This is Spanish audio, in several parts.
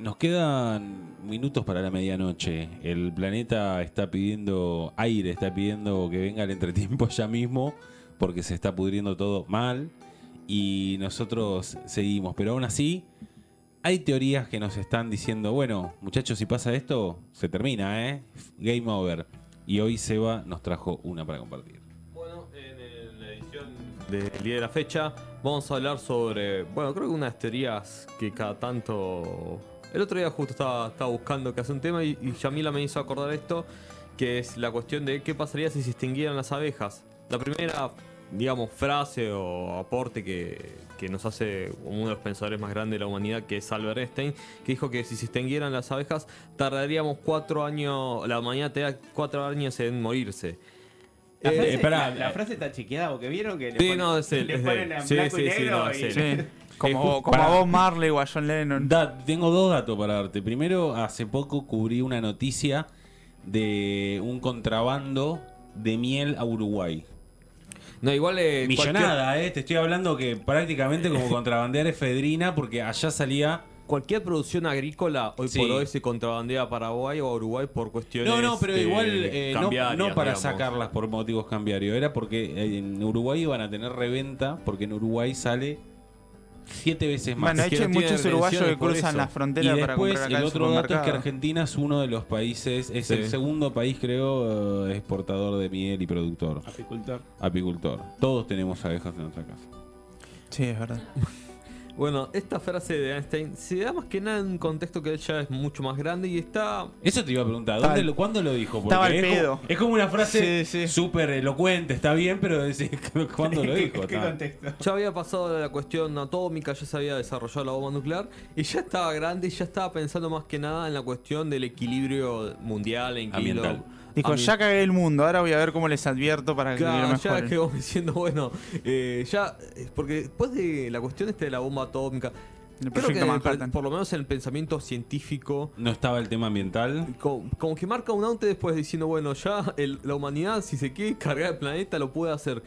nos quedan minutos para la medianoche. El planeta está pidiendo aire, está pidiendo que venga el entretiempo ya mismo, porque se está pudriendo todo mal. Y nosotros seguimos. Pero aún así, hay teorías que nos están diciendo, bueno, muchachos, si pasa esto, se termina, ¿eh? Game over. Y hoy Seba nos trajo una para compartir. Bueno, en la edición del día de la fecha vamos a hablar sobre, bueno, creo que unas teorías que cada tanto... El otro día justo estaba, estaba buscando que hace un tema y, y Yamila me hizo acordar esto, que es la cuestión de qué pasaría si se extinguieran las abejas. La primera, digamos, frase o aporte que, que nos hace uno de los pensadores más grandes de la humanidad, que es Albert Einstein, que dijo que si se extinguieran las abejas, tardaríamos cuatro años, la humanidad te da cuatro años en morirse. La Eh, frase, espera, la- la frase está chequeada porque vieron que le Sí, ponen, no, es él, le es ponen él. en Sí, blanco sí, y sí, negro no, y-. Como, Eh, como para- a Bob Marley o a John Lennon. Da- tengo dos datos para darte. Primero, hace poco cubrí una noticia de un contrabando de miel a Uruguay. No, igual eh, Millonada, eh. Te estoy hablando que prácticamente como contrabandear efedrina porque allá salía... Cualquier, producción agrícola hoy Sí. por hoy se contrabandea a Paraguay o a Uruguay por cuestiones No, no, pero de igual eh, no, para digamos. sacarlas por motivos cambiarios. Era porque en Uruguay iban a tener reventa porque en Uruguay sale siete veces más. Bueno, de que hecho hay muchos uruguayos que cruzan la Y frontera para después comprar acá el otro dato es que. Argentina es uno de los países, es Sí. el segundo país creo eh, exportador de miel y productor, Apicultor. apicultor. Todos tenemos abejas en nuestra casa. Sí, es verdad. Bueno, esta frase de Einstein se da más que nada en un contexto que él ya es mucho más grande y está... Eso te iba a preguntar, ¿dónde lo, ¿cuándo lo dijo? Porque estaba al es, pedo. Como, es como una frase Sí, sí. súper elocuente, está bien, pero ¿cuándo lo dijo? ¿Qué contexto? Ya había pasado la cuestión atómica, ya se había desarrollado la bomba nuclear y ya estaba grande y ya estaba pensando más que nada en la cuestión del equilibrio mundial, en equilibrio Ambiental. Dijo, ya cagué el mundo, ahora voy a ver cómo les advierto para que Claro, lo ya quedó diciendo, bueno, eh, ya, eh, porque después de la cuestión esta de la bomba atómica, El creo que el- por lo menos en el pensamiento científico, No estaba el tema ambiental. como, como que marca un antes después diciendo, bueno, ya el- la humanidad, si se quiere cargar el planeta, lo puede hacer.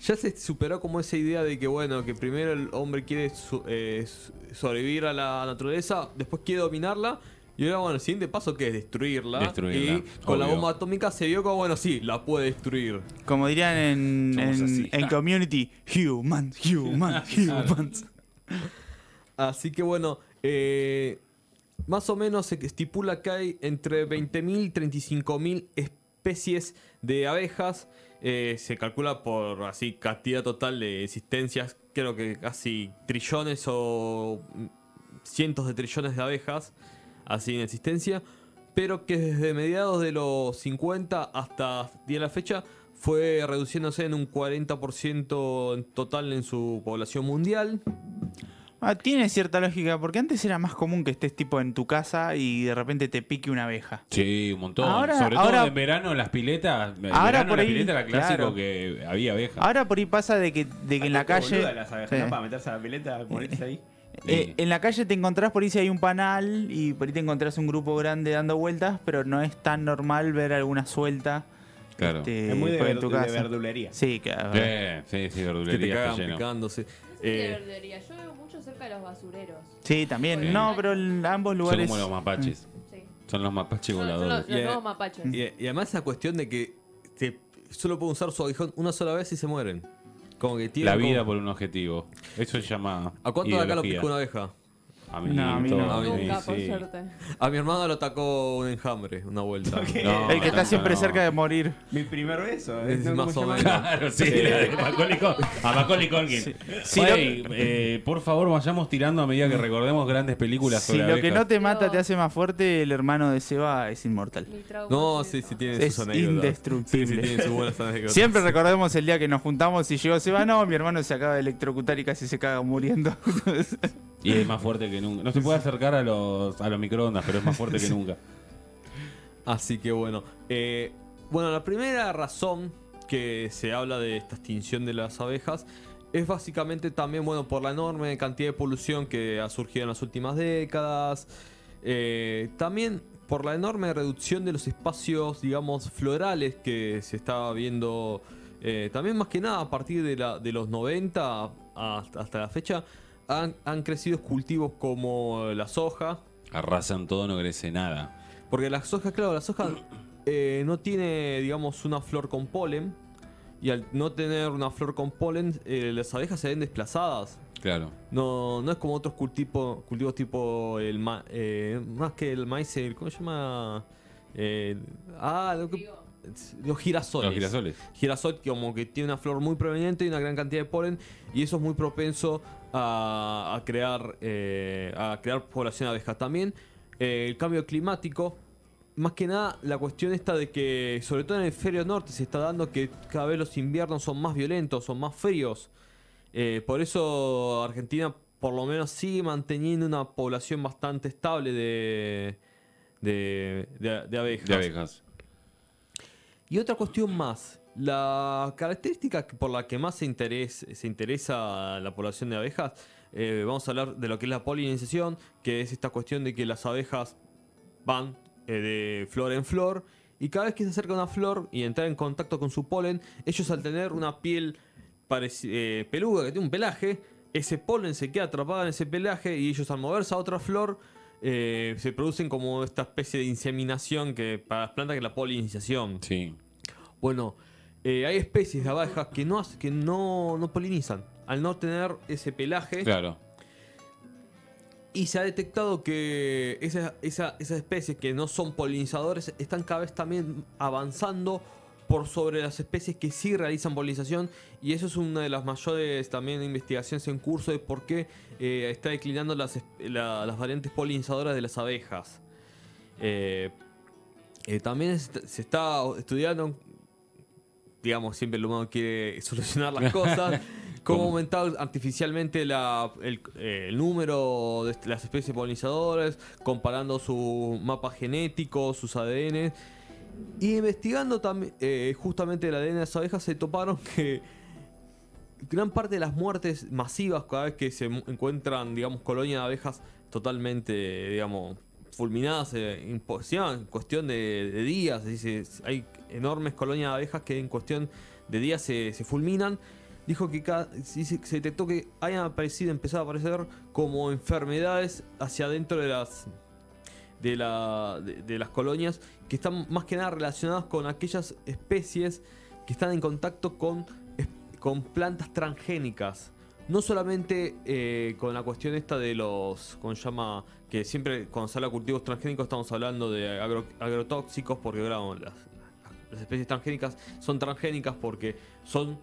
Ya se superó como esa idea de que, bueno, que primero el hombre quiere so- eh, so- sobrevivir a la naturaleza, después quiere dominarla. Y ahora, bueno, el siguiente paso que es destruirla. Destruirla, y con la bomba atómica se vio como, bueno, sí, la puede destruir. Como dirían en, en, en Community, humans, humans, humans. Así que bueno, eh, más o menos se estipula que hay entre 20.000 y 35.000 especies de abejas. Eh, se calcula por así cantidad total de existencias, creo que casi trillones o cientos de trillones de abejas así en existencia. Pero que desde mediados de los 50 hasta día de la fecha fue reduciéndose en un 40% en total en su población mundial. Ah, tiene cierta lógica, porque antes era más común que estés tipo en tu casa y de repente te pique una abeja. Sí, un montón. Ahora- Sobre ahora- todo en verano en las piletas. En Ahora verano por ahí, la pileta era clásico claro. que había abejas. Ahora por ahí pasa de que, de que en la calle... las abejas, Sí. ¿no? Para meterse a la pileta, ponerse ahí. Eh, en la calle te encontrás por ahí si hay un panal y por ahí te encontrás un grupo grande dando vueltas, pero no es tan normal ver alguna suelta Claro. este, es muy de, ver- tu de casa. verdulería. Sí, claro. Eh, sí, sí, Que te verdulería está cagan lleno. picándose. Eh, de verdulería. Yo veo mucho cerca de los basureros. Sí, también. No, pero en ambos Son lugares... como los mapaches. Sí. Son los mapaches Son, son los, voladores. los nuevos mapaches. y, y además esa cuestión de que te, solo pueden usar su aguijón una sola vez y se mueren. Como que tienen La vida como- por un objetivo. Eso se llama. ¿A cuánto de acá lo picó una abeja? A mí, No, a mí no. todo, A mí Nunca, por sí. suerte. A mi hermano lo atacó un enjambre, una vuelta. No, El que está siempre no. cerca de morir. Mi primer beso. ¿eh? Es ¿no? más ¿Cómo o menos. Claro, sí, Macaulay. A Macaulay Culkin. Sí, Oye, eh, por favor, vayamos tirando a medida que recordemos grandes películas Si lo que no te mata te hace más fuerte, el hermano de Seba es inmortal. No, sí, sí tiene Es sus anécdotas. indestructible. Sí, sí tiene sus buenas anécdotas. Siempre recordemos el día que nos juntamos y llegó Seba. No, mi hermano se acaba de electrocutar y casi se caga muriendo. Y es más fuerte que nunca. No se puede acercar a los, a los microondas, pero es más fuerte que nunca. Así que bueno. eh, bueno, la primera razón que se habla de esta extinción de las abejas es básicamente también, bueno, por la enorme cantidad de polución que ha surgido en las últimas décadas. eh, también por la enorme reducción de los espacios, digamos, florales que se estaba viendo. eh, también más que nada a partir de, la, de los 90 hasta, hasta la fecha. Han, han crecido cultivos como la soja, Arrasan todo, no crece nada. Porque la soja, claro, la soja eh, no tiene, digamos, una flor con polen. Y al no tener una flor con polen, eh, las abejas se ven desplazadas. Claro. No, no es como otros cultivo- cultivos tipo el ma- eh, más que el maíz, el- ¿cómo se llama? Eh, ah, lo que- Trigo. Los girasoles. Los girasoles. Girasol que como que tiene una flor muy proveniente y una gran cantidad de polen y eso es muy propenso a, a crear eh, a crear población de abejas también eh, el cambio climático más que nada la cuestión esta de que sobre todo en el hemisferio norte se está dando que cada vez los inviernos son más violentos son más fríos Eh, por eso Argentina por lo menos sigue manteniendo una población bastante estable de de, de- de abejas. De abejas. Y otra cuestión más. La característica por la que más se, interes- se interesa la población de abejas, eh, vamos a hablar de lo que es la polinización, que es esta cuestión de que las abejas van eh, de flor en flor y cada vez que se acerca una flor y entrar en contacto con su polen, ellos al tener una piel eh, peluda, que tiene un pelaje, ese polen se queda atrapado en ese pelaje y ellos al moverse a otra flor eh, se producen como esta especie de inseminación que para las plantas que es la polinización. Sí. Bueno, eh, hay especies de abejas que no, que no, no polinizan al no tener ese pelaje. Claro. Y se ha detectado que esa- esa- esas especies que no son polinizadores están cada vez también avanzando por sobre las especies que sí realizan polinización. Y eso es una de las mayores también investigaciones en curso de por qué eh, está declinando las, la- las variantes polinizadoras de las abejas. Eh, eh, también se está estudiando, digamos, siempre el humano quiere solucionar las cosas. Cómo ¿Cómo? aumentar artificialmente la- el, eh, el número de las especies polinizadoras, comparando su mapa genético, sus ADN. Y investigando también eh, justamente el ADN de las abejas, se toparon que gran parte de las muertes masivas cada vez que se encuentran, digamos, colonias de abejas totalmente, digamos, fulminadas, eh, en cuestión de, de días. decir, hay enormes colonias de abejas que en cuestión de días se, se fulminan. Dijo que dice que se detectó que hayan aparecido, empezado a aparecer como enfermedades hacia adentro de las de, la, de, las colonias que están más que nada relacionadas con aquellas especies que están en contacto con, con plantas transgénicas. No solamente eh, con la cuestión esta de los, ¿cómo se llama? Que siempre cuando se habla de cultivos transgénicos estamos hablando de agro- agrotóxicos porque claro, las, las especies transgénicas son transgénicas porque son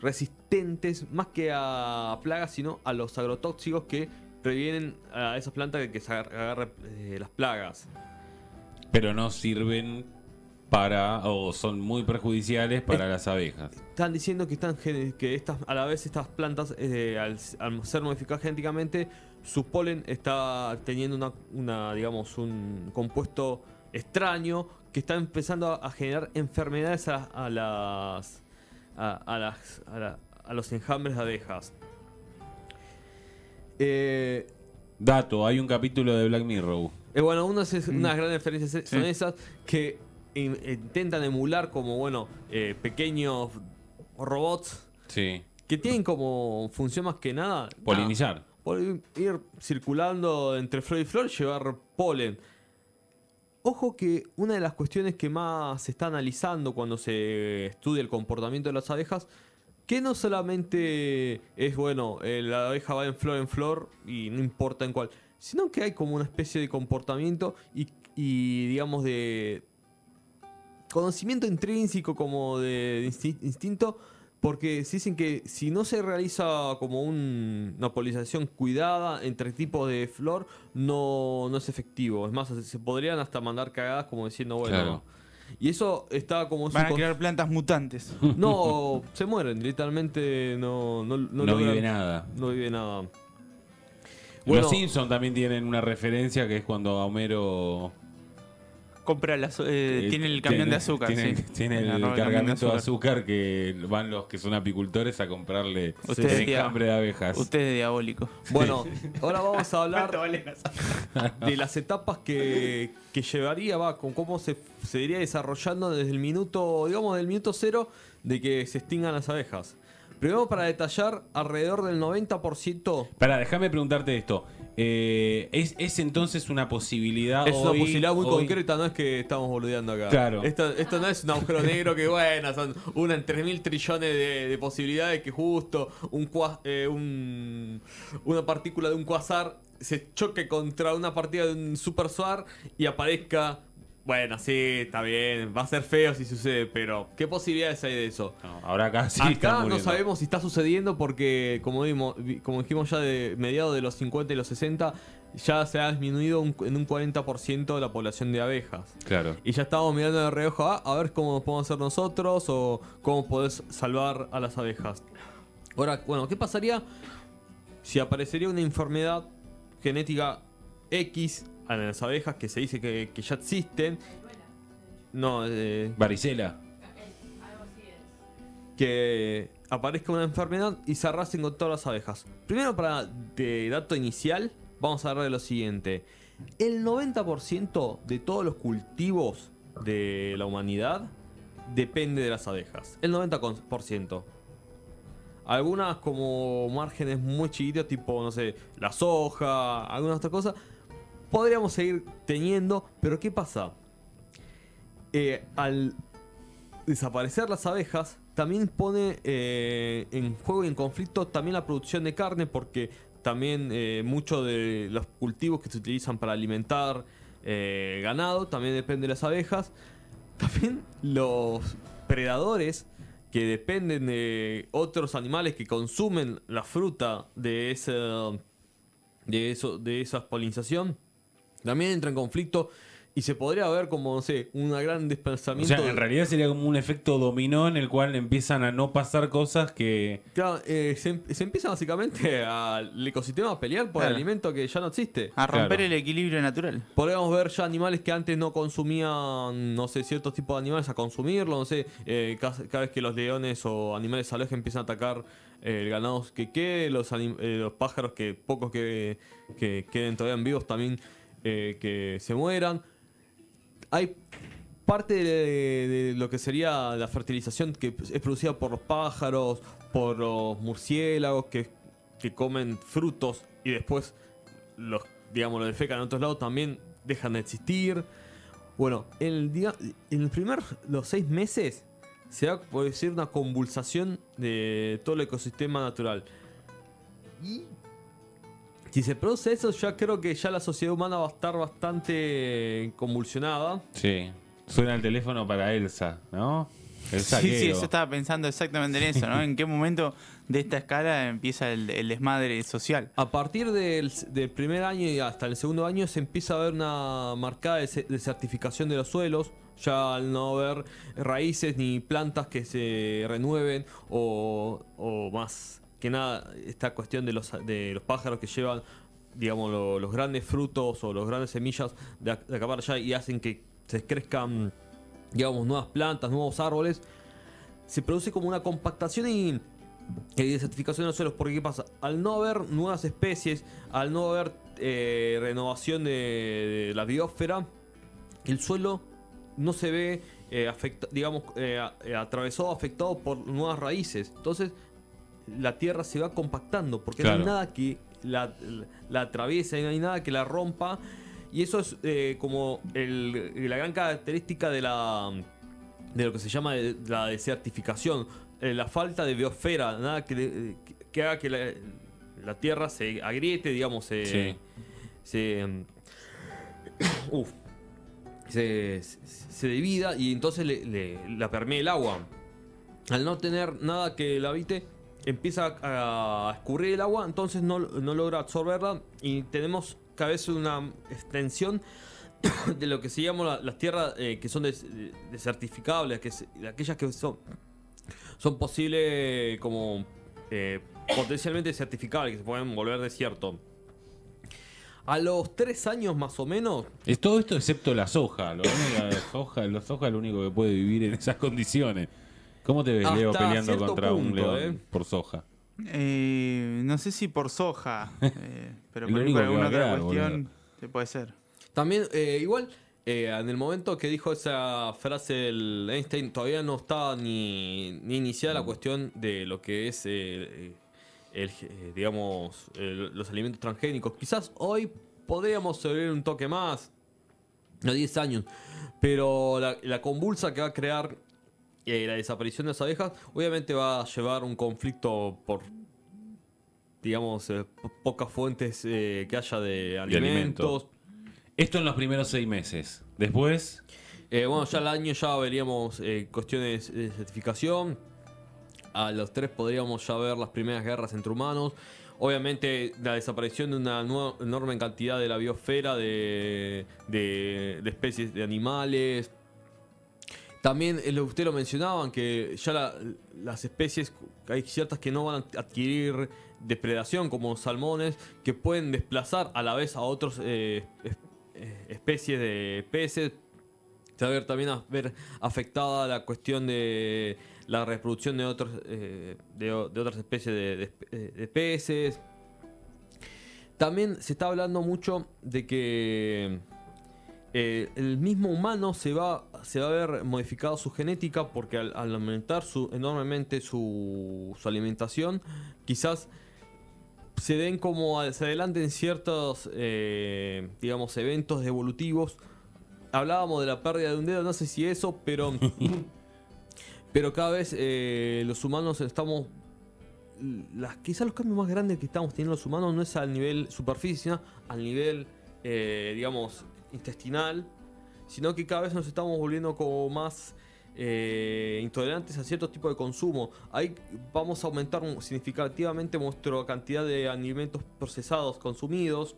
resistentes más que a plagas, sino a los agrotóxicos que previenen a esas plantas que se agar- agarre eh, las plagas. Pero no sirven para, o son muy perjudiciales para las abejas. Están diciendo que están que estas a la vez estas plantas eh, al, al ser modificadas genéticamente su polen está teniendo una, una, digamos un compuesto extraño que está empezando a, a generar enfermedades a, a las a, a las a, la- a los enjambres de abejas. Eh, Dato, hay un capítulo de Black Mirror. Eh, bueno, unas, Mm. unas grandes diferencias son Sí. esas que in- intentan emular como, bueno, eh, pequeños robots Sí. que tienen como función más que nada... Polinizar. nada, pol- ir circulando entre flor y flor, llevar polen. Ojo que una de las cuestiones que más se está analizando cuando se estudia el comportamiento de las abejas, que no solamente es, bueno, eh, la abeja va en flor en flor y no importa en cuál, sino que hay como una especie de comportamiento y, y, digamos, de conocimiento intrínseco como de insti- instinto, porque se dicen que si no se realiza como un- una polinización cuidada entre tipos de flor, no, no es efectivo. Es más, se podrían hasta mandar cagadas como diciendo, bueno... Y eso está como... Van a crear plantas mutantes. No, se mueren, literalmente no, no, no, No, vive nada. No vive nada. Bueno, Los Simpsons también tienen una referencia que es cuando a Homero. Compra las, eh, eh, tiene el camión tiene- de azúcar. Tiene, sí. tiene el cargamento de azúcar que van los que son apicultores a comprarle Usted el enjambre de abejas. Usted es diabólico. bueno, ahora vamos a hablar ¿Cuánto valen las de las etapas que, que llevaría, va, con cómo se, se iría desarrollando desde el minuto, digamos, del minuto cero de que se extingan las abejas. Primero para detallar, alrededor del 90%, Pará, déjame preguntarte esto. Eh, es, es entonces una posibilidad. Es una posibilidad muy hoy- concreta, no es que estamos boludeando acá. Claro. Esto, esto no es un agujero negro que, bueno, son una en 3 mil trillones de, de posibilidades que justo un, eh, un- una partícula de un quasar se choque contra una partida de un super SWAR y aparezca. Bueno, sí, está bien, va a ser feo si sucede, pero ¿qué posibilidades hay de eso? No, ahora acá sí está Acá no sabemos si está sucediendo porque, como, vimos, vi- como dijimos ya de mediados de los 50 y los 60, ya se ha disminuido un- en un 40% la población de abejas. Claro. Y ya estábamos mirando de reojo ah, a ver cómo podemos hacer nosotros o cómo podés salvar a las abejas. Ahora, bueno, ¿qué pasaría si aparecería una enfermedad genética X a las abejas que se dice que, que ya existen? No, eh, Varicela. Que aparezca una enfermedad y se arrasen con todas las abejas. Primero, para de dato inicial, vamos a hablar de lo siguiente. El 90% de todos los cultivos de la humanidad depende de las abejas. El 90%. Algunas como márgenes muy chiquitos, tipo, no sé, la soja, alguna otra cosa, podríamos seguir teniendo, pero ¿qué pasa? Eh, al desaparecer las abejas también pone eh, en juego y en conflicto también la producción de carne porque también eh, muchos de los cultivos que se utilizan para alimentar ganado también dependen de las abejas. También los predadores que dependen de otros animales que consumen la fruta de ese de eso de esa polinización también entra en conflicto y se podría ver como no sé un gran O desplazamiento sea, de- en realidad sería como un efecto dominó en el cual empiezan a no pasar cosas que. Claro, eh, se, em- se empieza básicamente al ecosistema a pelear por Claro. el alimento que ya no existe. A romper Claro. el equilibrio natural. Podríamos ver ya animales que antes no consumían, no sé, ciertos tipos de animales a consumirlo, no sé, eh, cada, cada vez que los leones o animales salvajes empiezan a atacar eh, el ganado que quede, los, eh, los pájaros que pocos que, que queden todavía vivos también eh, que se mueran. Hay parte de, lo que sería la fertilización que es producida por los pájaros, por los murciélagos que, que comen frutos y después los, digamos, los defecan en otros lados también dejan de existir. Bueno, en el, día, en primer, los seis meses se va a producir una convulsación de todo el ecosistema natural. Y si se produce eso, ya creo que ya la sociedad humana va a estar bastante convulsionada. Sí. Suena el teléfono para Elsa, ¿no? El Sí, sí, yo estaba pensando exactamente en eso, ¿no? ¿En qué momento de esta escala empieza el, el desmadre social? A partir del, del primer año y hasta el segundo año se empieza a ver una marcada dese- desertificación de los suelos, ya al no haber raíces ni plantas que se renueven o, o más que nada esta cuestión de los, de los pájaros que llevan digamos lo- los grandes frutos o los grandes semillas de, de acá para allá y hacen que se crezcan digamos nuevas plantas, nuevos árboles se produce como una compactación y, y desertificación de los suelos. Porque ¿qué pasa? Al no haber nuevas especies, al no haber eh, renovación de, la biosfera, el suelo no se ve eh, digamos, eh, eh, atravesado, afectado por nuevas raíces. Entonces, la tierra se va compactando porque no hay nada que la, la, la atraviese, no hay nada que la rompa. Y eso es eh, como el- la gran característica de la de lo que se llama la desertificación, eh, la falta de biosfera, nada que, haga que la, la tierra se agriete, digamos, se, Sí. se, se, se- divida y entonces le, le- la permea el agua. Al no tener nada que la habite, empieza a escurrir el agua, entonces no, no logra absorberla y tenemos cada vez una extensión de lo que se llama la- las tierras eh, que son des- desertificables, que aquellas que son, son posibles como eh, potencialmente certificables, que se pueden volver desierto. A los tres años más o menos, Es todo esto excepto la soja. Lo la soja. La soja es lo único que puede vivir en esas condiciones. ¿Cómo te ves, Hasta Leo, peleando contra un león eh. por soja? Eh, no sé si por soja, eh, pero por, único alguna otra quedar, cuestión se puede ser. También, eh, igual, eh, en el momento que dijo esa frase el Einstein, todavía no estaba ni, ni iniciada la cuestión de lo que es el, digamos, el- los alimentos transgénicos. Quizás hoy podríamos sobrevivir un toque más, a 10 años, pero la, la convulsa que va a crear eh, la desaparición de las abejas, obviamente va a llevar un conflicto por, digamos, eh, po- pocas fuentes eh, que haya de alimento. alimentos. Esto en los primeros seis meses. Después, Eh, bueno, ya al año ya veríamos cuestiones de certificación. A los tres podríamos ya ver las primeras guerras entre humanos. Obviamente la desaparición de una enorme cantidad de la biosfera de, de- de especies de animales. También eh, usted lo mencionaban que ya la- las especies, hay ciertas que no van a adquirir depredación como salmones, que pueden desplazar a la vez a otras especies de peces se va a ver también a afectada la cuestión de la reproducción de otros eh, de, otras especies de, de espe- eh, de peces. También se está hablando mucho de que eh, el mismo humano se va, se va a ver modificado su genética porque al, al aumentar su, enormemente su, su alimentación, quizás se den como se adelanten ciertos, eh, digamos, eventos evolutivos. Hablábamos de la pérdida de un dedo, no sé si eso, pero, pero cada vez eh, los humanos estamos, las, quizás los cambios más grandes que estamos teniendo los humanos no es al nivel superficie, sino al nivel, eh, digamos, intestinal, sino que cada vez nos estamos volviendo como más eh, intolerantes a cierto tipo de consumo. Ahí vamos a aumentar significativamente nuestra cantidad de alimentos procesados consumidos.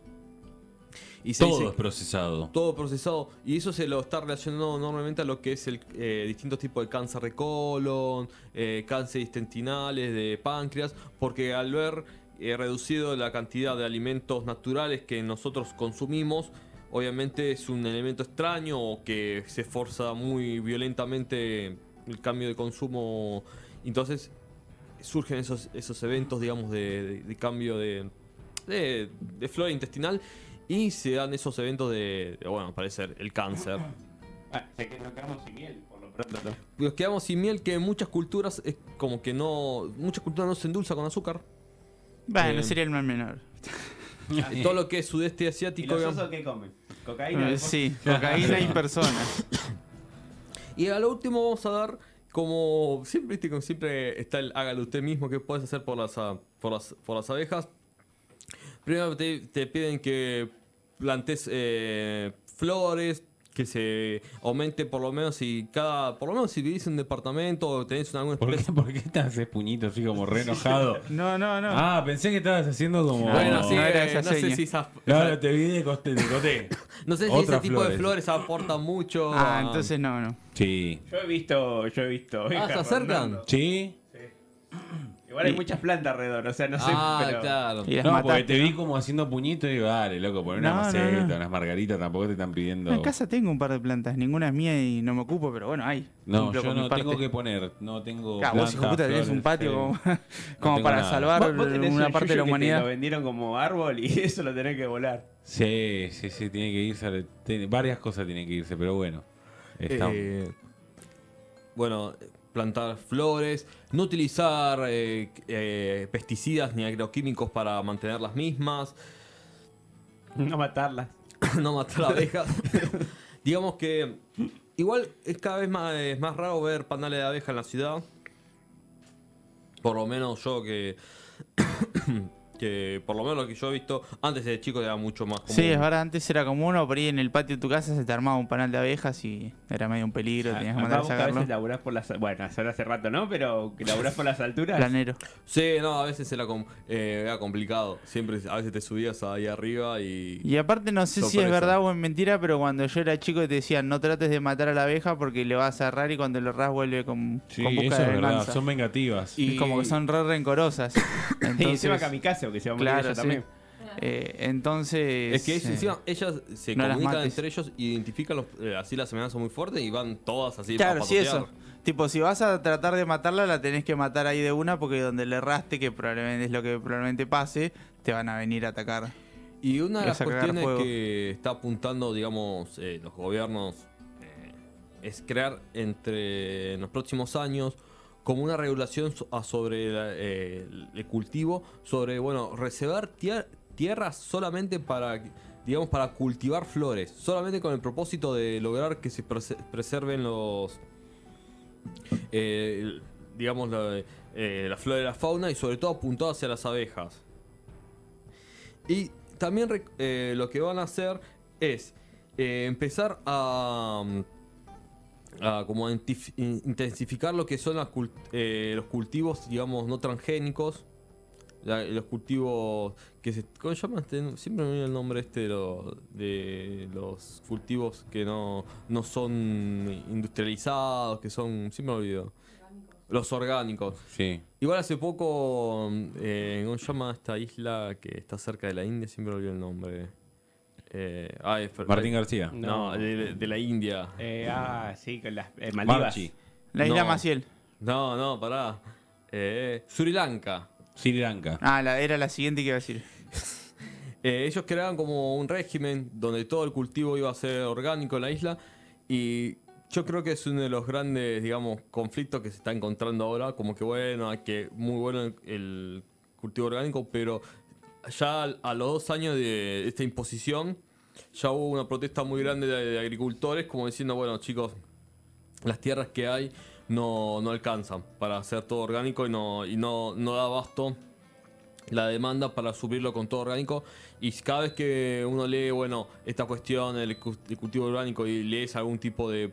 Y se todo dice- es procesado. todo procesado y eso se lo está relacionando enormemente a lo que es el eh, distintos tipos de cáncer de colon, eh, cáncer intestinales, de páncreas, porque al ver eh, reducido la cantidad de alimentos naturales que nosotros consumimos, obviamente es un elemento extraño o que se forza muy violentamente el cambio de consumo, entonces surgen esos, esos eventos, digamos, de, de- de cambio de, de, de flora intestinal y se dan esos eventos de, de, bueno, parece ser el cáncer. Ah, sé que nos quedamos sin miel, por lo pronto. no. Nos quedamos sin miel que en muchas culturas es como que no, muchas culturas no se endulza con azúcar. Bueno, Eh, sería el mal menor. Y todo lo que es sudeste ¿Y asiático. los digamos. osos qué comen? ¿Cocaína? Eh? Sí, cocaína y personas. Y a lo último vamos a dar como siempre, viste, como siempre está el hágalo usted mismo que puedes hacer por las, a- por las, por las abejas. Primero te, te piden que plantes eh, flores, que se aumente por lo menos si cada, por lo menos si vivís en un departamento o tenés alguna ¿Por especie. qué, ¿Por qué te haces puñito así como re enojado? No, no, no. Ah, pensé que estabas haciendo como. Bueno, No, sí, no era esa no sé si esas- Claro, te vi de coste, de coté. no sé si ese tipo de flores. aportan mucho. ah, a- entonces no, no. Sí. Yo he visto, yo he visto. Ah, ¿se acercan? rondando. ¿Sí? Igual hay muchas plantas alrededor, o sea, no sé, ah, pero... claro. Y las No, porque te vi como haciendo puñito y digo, dale, loco, poner una No, maceta, no. unas margaritas, tampoco te están pidiendo. En casa tengo un par de plantas, ninguna es mía y no me ocupo, pero bueno, hay. No, yo no parte. tengo que poner, no tengo. Claro, vos hijo de plantas, puta tenés un patio sí. como, para nada. salvar Vos- vos tenés una un parte de la humanidad. lo vendieron como árbol y eso lo tenés que volar. Sí, sí, sí, tiene que irse. tiene- varias cosas tienen que irse, pero bueno. Está- Eh, bueno, plantar flores, no utilizar eh, eh, pesticidas ni agroquímicos para mantener las mismas, No matarlas. no matar abejas. Digamos que igual es cada vez más, es más raro ver panales de abeja en la ciudad. Por lo menos yo que... que por lo menos lo que yo he visto antes de chico era mucho más común. Sí, es verdad, antes era como uno, por ahí en el patio de tu casa se te armaba un panal de abejas y era medio un peligro, tenías que mandar a a veces sacarlo. laburás por las... Bueno, hace hace rato no, pero que laburás por las alturas. Planero. Sí, no, a veces era, com- eh, era complicado. Siempre, a veces te subías ahí arriba y... Y aparte no sé si es verdad o es mentira, pero cuando yo era chico te decían no trates de matar a la abeja porque le vas a cerrar y cuando lo erras vuelve con, Sí, con busca eso de es verdad, son vengativas. Y- Es como que son re rencorosas. Y Entonces, encima kamikaze, que se va a morir Claro, ella sí. también. eh, entonces Es que es- eh, encima ellas se no comunican entre ellos, identifican los- eh, así las amenazas muy fuertes y van todas así Claro, sí, eso. Tipo, si vas a tratar de matarla, la tenés que matar ahí de una porque donde le erraste, que probablemente es lo que probablemente pase, te van a venir a atacar. Y una de las cuestiones que está apuntando, digamos, eh, los gobiernos eh, es crear entre en los próximos años como una regulación sobre eh, el cultivo, sobre, bueno, reservar tier- tierras solamente para, digamos, para cultivar flores, solamente con el propósito de lograr que se prese- preserven los, eh, digamos, la, eh, la flora y la fauna y sobre todo apuntado hacia las abejas. Y también eh, lo que van a hacer es empezar a, a como a intensificar lo que son las cult- eh, los cultivos, digamos, no transgénicos. La- los cultivos que se... ¿Cómo se llama? Este? Siempre me viene el nombre este de, lo- de los cultivos que no, no son industrializados, que son... Siempre me olvido. Los orgánicos. Sí. Igual hace poco, eh, ¿cómo se llama esta isla que está cerca de la India? Siempre olvidé el nombre. Eh, ay, Martín García. No, No. de, de la India. Eh, ah, sí, con las eh, Maldivas. Marchi. La isla No. Maciel. No, no, pará. Eh, Sri Lanka. Sri Lanka. Ah, la, era la siguiente que iba a decir. Eh, ellos creaban como un régimen donde todo el cultivo iba a ser orgánico en la isla y yo creo que es uno de los grandes, digamos, conflictos que se está encontrando ahora, como que bueno, hay que muy bueno el, el cultivo orgánico, pero ya a los dos años de esta imposición ya hubo una protesta muy grande de, de agricultores como diciendo, bueno chicos, las tierras que hay no, no alcanzan para hacer todo orgánico y no, y no, no da abasto la demanda para subirlo con todo orgánico. Y cada vez que uno lee, bueno, esta cuestión del cu- del cultivo orgánico y lees algún tipo de,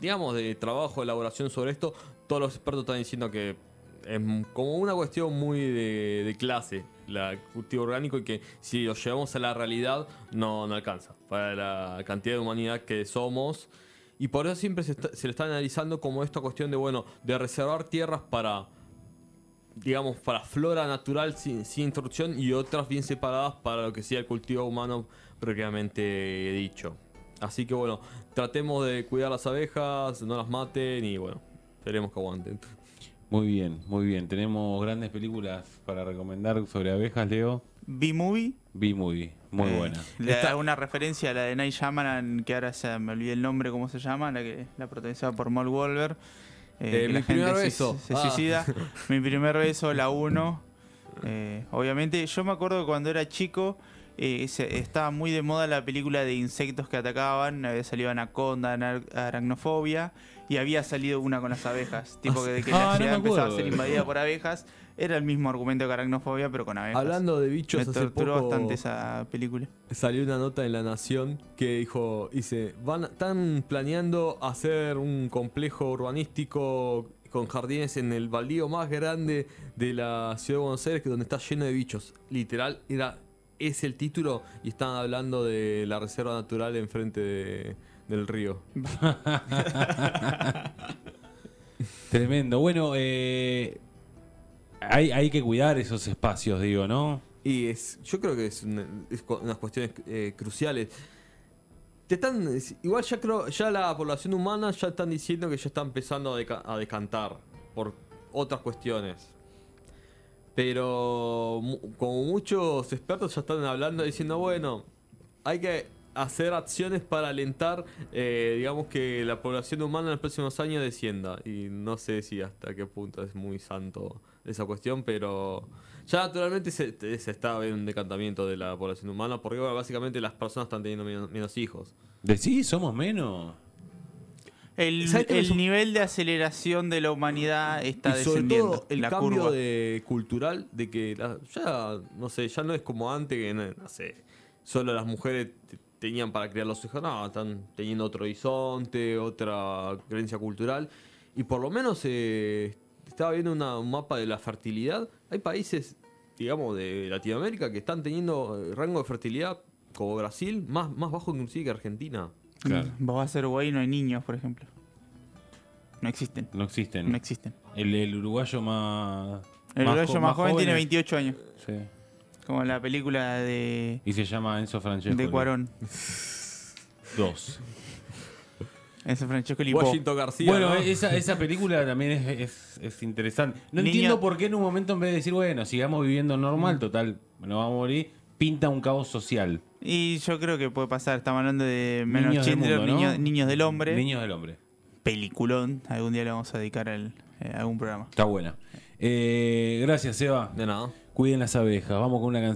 digamos, de trabajo, elaboración sobre esto, todos los expertos están diciendo que es como una cuestión muy de, de clase, el cultivo orgánico, y que si lo llevamos a la realidad no, no alcanza para la cantidad de humanidad que somos. Y por eso siempre se, se le está analizando como esta cuestión de, bueno, de reservar tierras para digamos, para flora natural sin, sin introducción y otras bien separadas para lo que sea el cultivo humano propiamente dicho. Así que bueno, tratemos de cuidar las abejas, no las maten y bueno, esperemos que aguanten. Muy bien, muy bien. Tenemos grandes películas para recomendar sobre abejas, Leo. B-Movie. B-Movie, muy Eh, buena. Da una referencia a la de Night Shyamalan, que ahora se me olvidé el nombre, cómo se llama, la que la protagonizada por Mark Wahlberg. Eh, que Mi la gente primer se- beso. Se, Ah. suicida. Mi primer beso, la 1. obviamente, yo me acuerdo que cuando era chico eh, se- estaba muy de moda la película de insectos que atacaban. Había salido Anaconda, Anar- Aracnofobia. Y había salido una con las abejas. Tipo que, de que Ah, la ciudad empezaba a ser invadida por abejas. Era el mismo argumento que Aracnofobia, pero con abejas. Hablando de bichos, me hace torturó poco bastante esa película. salió una nota en La Nación que dijo, dice, van, están planeando hacer un complejo urbanístico con jardines en el baldío más grande de la ciudad de Buenos Aires, que donde está lleno de bichos. Literal, era es el título y están hablando de la reserva natural enfrente de- del río. Tremendo. Bueno, eh, hay, hay que cuidar esos espacios, digo, ¿no? Y es, yo creo que es, una- es cu- unas cuestiones eh, cruciales. Te están, es- igual ya creo, ya la población humana ya están diciendo que ya está empezando a, deca- a decantar por otras cuestiones. Pero como muchos expertos ya están hablando diciendo, bueno, hay que hacer acciones para alentar, eh, digamos que la población humana en los próximos años descienda. Y no sé si hasta qué punto es muy santo esa cuestión, pero ya naturalmente se, está viendo un decantamiento de la población humana, porque bueno, básicamente las personas están teniendo menos, menos hijos. Decís, somos menos. El, ¿Sabes qué me el nivel de aceleración de la humanidad está y sobre descendiendo. todo el la cambio curva. de cultural de que la- ya no sé ya no es como antes que no, no sé solo las mujeres tenían para criar los hijos no están teniendo otro horizonte otra creencia cultural y por lo menos eh, estaba viendo una- un mapa de la fertilidad hay países digamos de Latinoamérica que están teniendo eh, rango de fertilidad como Brasil más más bajo inclusive que Argentina Claro. Vos vas a ser Uruguay y no hay niños, por ejemplo. No existen. No existen. No existen. El, el uruguayo más. El uruguayo más joven tiene es- 28 años. Sí. Como la película de, Y se llama Enzo Francesco. de Cuarón. Dos. Ese Francesco Lipo. Washington García Bueno, ¿no? esa, esa película también es, es- es interesante. No Niño- entiendo por qué en un momento en vez de decir, bueno, sigamos viviendo normal, total, no vamos a morir, pinta un caos social. Y yo creo que puede pasar. Estamos hablando de menos Niños del Schindler, mundo, ¿no? niños, niños del hombre. Niños del hombre. peliculón. Algún día le vamos a dedicar el, eh, algún programa. Está buena. Eh, gracias, Eva. De nada. Cuiden las abejas. Vamos con una canción.